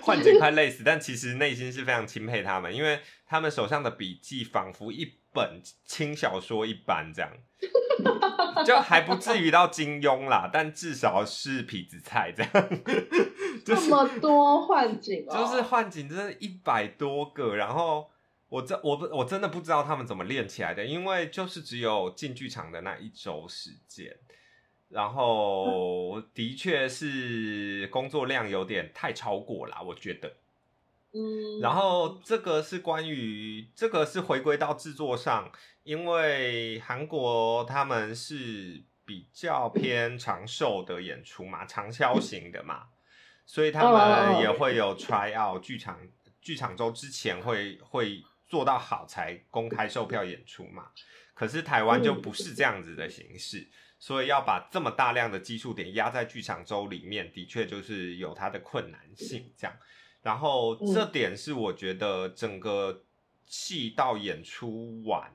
幻景快累死，但其实内心是非常钦佩他们，因为他们手上的笔记仿佛一本轻小说一般，这样。[laughs] 就还不至于到金庸啦，但至少是痞子菜这样，就 [laughs] 这么多幻景哦，就是幻景真的一百多个，然后我真我不我真的不知道他们怎么练起来的，因为就是只有进剧场的那一周时间，然后的确是工作量有点太超过啦，我觉得。嗯，然后这个是关于这个是回归到制作上，因为韩国他们是比较偏长寿的演出嘛，长销型的嘛，所以他们也会有 try out 剧场剧场周之前会会做到好才公开售票演出嘛。可是台湾就不是这样子的形式，所以要把这么大量的基数点压在剧场周里面，的确就是有它的困难性这样。然后这点是我觉得整个戏到演出完，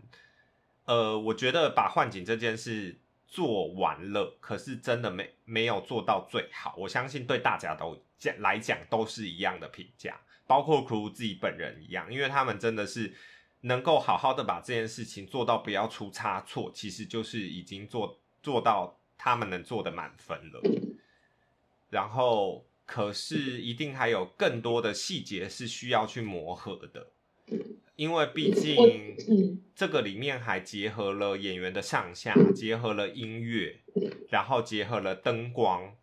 呃，我觉得把幻景这件事做完了，可是真的没没有做到最好。我相信对大家都讲来讲都是一样的评价，包括 crew 自己本人一样，因为他们真的是能够好好的把这件事情做到不要出差错，其实就是已经做做到他们能做的满分了。然后。可是，一定还有更多的细节是需要去磨合的，因为毕竟这个里面还结合了演员的上下，结合了音乐，然后结合了灯光，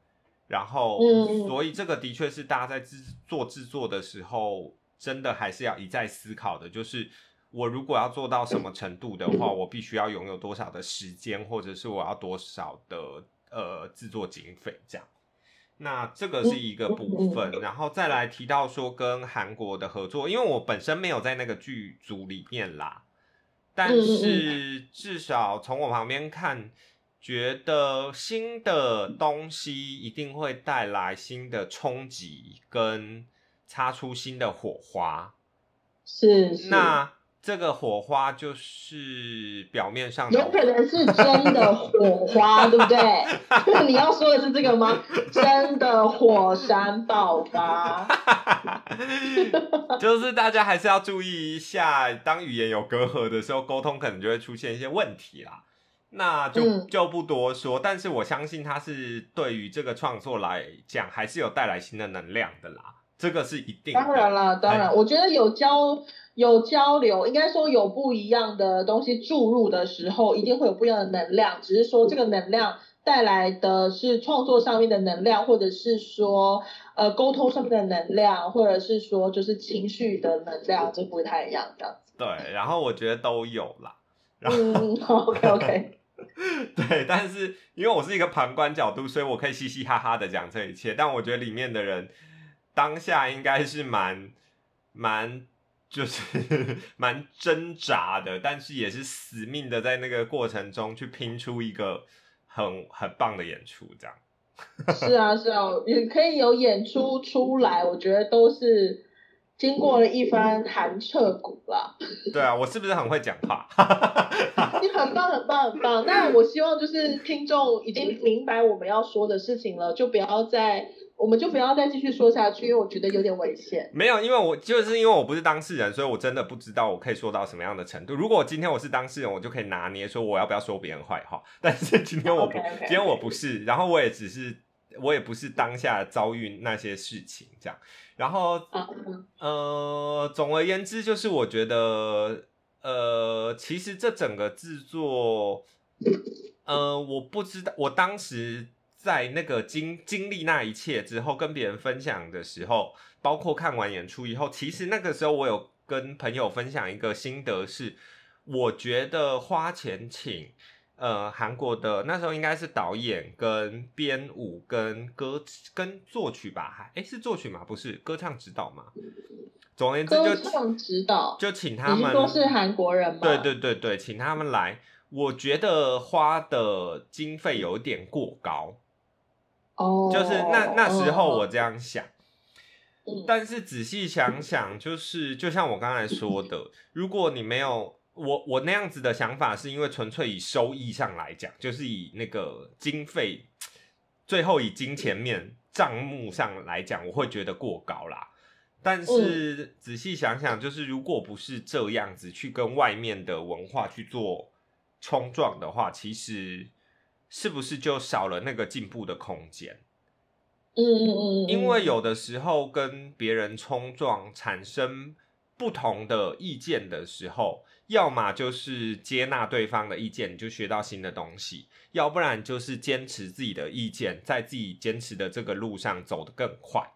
然后，所以这个的确是大家在制做制作的时候，真的还是要一再思考的，就是我如果要做到什么程度的话，我必须要拥有多少的时间，或者是我要多少的呃制作经费这样。那这个是一个部分，然后再来提到说跟韩国的合作，因为我本身没有在那个剧组里面啦，但是至少从我旁边看，觉得新的东西一定会带来新的冲击，跟擦出新的火花。是，那。这个火花就是表面上有可能是真的火花，对不对？[laughs] 你要说的是这个吗？真的火山爆发，[laughs] 就是大家还是要注意一下，当语言有隔阂的时候，沟通可能就会出现一些问题啦。那就就不多说，但是我相信它是对于这个创作来讲，还是有带来新的能量的啦。这个是一定，当然了，当然，我觉得有交。有交流，应该说有不一样的东西注入的时候，一定会有不一样的能量。只是说这个能量带来的是创作上面的能量，或者是说呃沟通上面的能量，或者是说就是情绪的能量，这不太一样这样子。对，然后我觉得都有啦。[laughs] 嗯，OK OK。[laughs] 对，但是因为我是一个旁观角度，所以我可以嘻嘻哈哈的讲这一切。但我觉得里面的人当下应该是蛮蛮。就是 [laughs] 蛮挣扎的，但是也是死命的，在那个过程中去拼出一个很很棒的演出，这样。[laughs] 是啊，是啊，也可以有演出出来，我觉得都是经过了一番寒彻骨了。[laughs] 对啊，我是不是很会讲话？你很棒，很棒，很棒。那我希望就是听众已经明白我们要说的事情了，就不要再我们就不要再继续说下去，因为我觉得有点危险。没有，因为我就是因为我不是当事人，所以我真的不知道我可以说到什么样的程度。如果今天我是当事人，我就可以拿捏说我要不要说别人坏话。但是今天我不今天我不是，然后我也只是我也不是当下遭遇那些事情这样。然后呃，总而言之，就是我觉得，呃，其实这整个制作，呃，我不知道，我当时在那个经经历那一切之后，跟别人分享的时候，包括看完演出以后，其实那个时候我有跟朋友分享一个心得是，我觉得花钱请。呃，韩国的那时候应该是导演跟编舞跟歌跟作曲吧，还哎是作曲吗？不是歌唱指导吗？总而言之就歌唱指导，就请他们说是韩国人吗？对对对对，请他们来。我觉得花的经费有点过高，哦，就是那那时候我嗯这样想。嗯但是仔细想想，就是就像我刚才说的，如果你没有我我那样子的想法，是因为纯粹以收益上来讲，就是以那个经费，最后以金钱面账目上来讲，我会觉得过高啦。但是仔细想想，就是如果不是这样子去跟外面的文化去做冲撞的话，其实是不是就少了那个进步的空间？嗯嗯嗯，嗯因为有的时候跟别人冲撞，产生不同的意见的时候，要么就是接纳对方的意见，你就学到新的东西；要不然就是坚持自己的意见，在自己坚持的这个路上走得更快，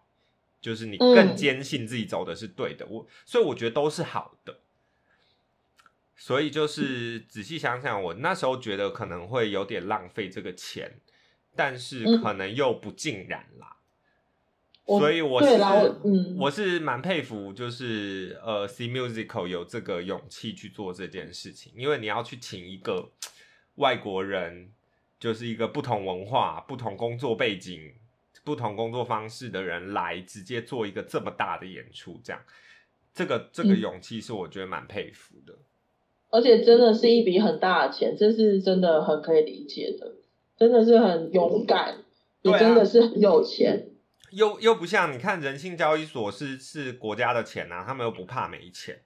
就是你更嗯坚信自己走的是对的。我所以我觉得都是好的。所以就是仔细想想，我那时候觉得可能会有点浪费这个钱，但是嗯可能又不尽然啦。我所以我是，我嗯，我是蛮佩服，就是呃，C Musical 有这个勇气去做这件事情，因为你要去请一个外国人，就是一个不同文化、不同工作背景、不同工作方式的人来直接做一个这么大的演出，这样，这个这个嗯勇气是我觉得蛮佩服的。而且真的是一笔很大的钱，这是真的很可以理解的，真的是很勇敢，也真的是很有钱。又又不像你看人性交易所是是国家的钱啊，他们又不怕没钱。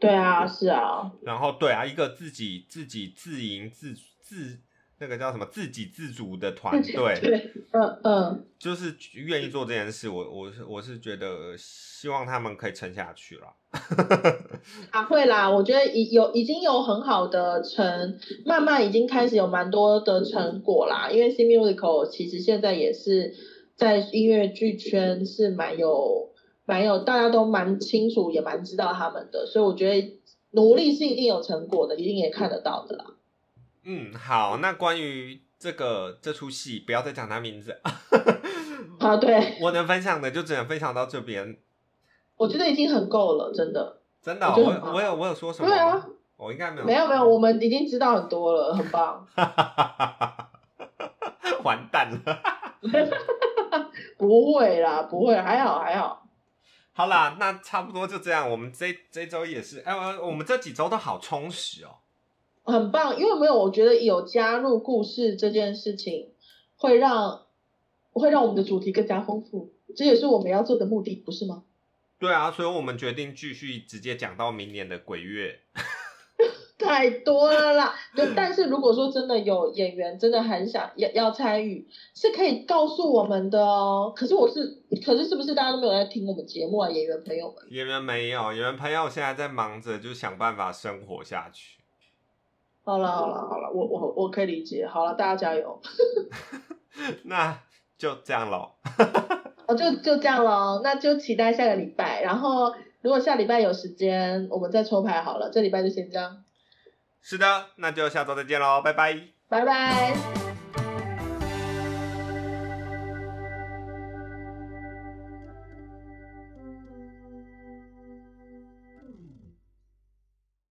对啊，是啊，然后对啊，一个自己自己自营自自那个叫什么自给自足的团队，对，嗯嗯，就是愿意做这件事。我我是我是觉得希望他们可以撑下去了。啊会啦，我觉得已有已经有很好的成，慢慢已经开始有蛮多的成果啦。因为 C Musical 其实现在也是在音乐剧圈是蛮有蛮有，大家都蛮清楚，也蛮知道他们的，所以我觉得努力是一定有成果的，一定也看得到的啦。嗯，好，那关于这个这出戏，不要再讲他名字，[laughs] 啊，对，我能分享的就只能分享到这边。我觉得已经很够了，真的。真的我我有我有说什么？对啊，我应该没有。没有没有，我们已经知道很多了，很棒。[laughs] 完蛋了。[laughs] 不会啦，不会，还好还好。好啦，那差不多就这样。我们这这周也是，哎、我我们这几周都好充实哦。很棒，因为没有，我觉得有加入故事这件事情，会让会让我们的主题更加丰富，这也是我们要做的目的，不是吗？对啊，所以我们决定继续直接讲到明年的鬼月。[laughs] 太多了啦，对，但是如果说真的有演员真的很想要要参与，是可以告诉我们的哦。可是我是，可是是不是大家都没有在听我们节目啊？演员朋友们，演员没有，演员朋友现在在忙着，就想办法生活下去。好了好了好了，我我我可以理解。好了，大家加油。[laughs] 那就这样喽。[laughs] 哦，就就这样咯，那就期待下个礼拜。然后如果下礼拜有时间，我们再抽牌好了。这礼拜就先这样，是的，那就下周再见喽，拜拜。拜拜。